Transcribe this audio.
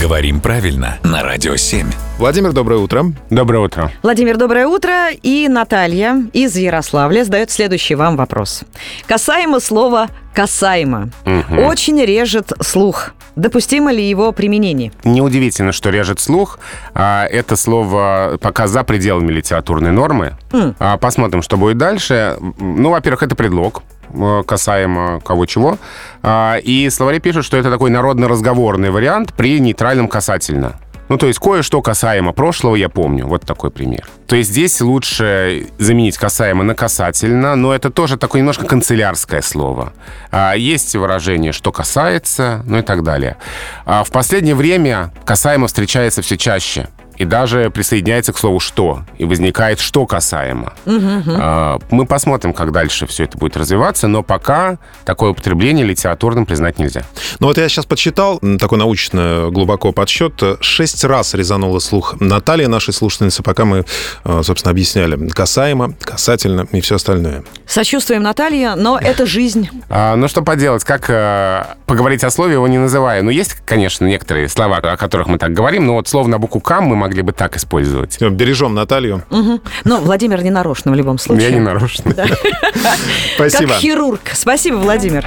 Говорим правильно на Радио 7. Владимир, доброе утро. Доброе утро. Владимир, доброе утро. И Наталья из Ярославля задает следующий вам вопрос. Касаемо слова «касаемо». Очень режет слух. Допустимо ли его применение? Неудивительно, что режет слух. А, Это слово пока за пределами литературной нормы. А, Посмотрим, что будет дальше. Ну, во-первых, это предлог касаемо кого чего. А, И словари пишут, что это такой народно-разговорный вариант при нейтральном касательно. Ну, то есть кое-что касаемо прошлого я помню. Вот такой пример. То есть здесь лучше заменить касаемо на касательно, но это тоже такое немножко канцелярское слово. А, Есть выражение «что касается», ну и так далее. А В последнее время касаемо встречается все чаще. И даже присоединяется к слову «что». И возникает «что касаемо». А, Мы посмотрим, как дальше все это будет развиваться, но пока такое употребление литературным признать нельзя. Ну вот я сейчас подсчитал, такой научно глубоко подсчет, э, шесть раз резанула слух Наталья, нашей слушательницы, пока мы, э, собственно, объясняли касаемо, касательно и все остальное. Сочувствуем Наталье, но это жизнь. А, ну, что поделать, как э, поговорить о слове, его не называя. Ну, есть, конечно, некоторые слова, о которых мы так говорим, но вот слово на букву «кам» мы могли бы так использовать. Бережем Наталью. Но Владимир не нарочно в любом случае. Я не нарочно. Спасибо. Как хирург. Спасибо, Владимир.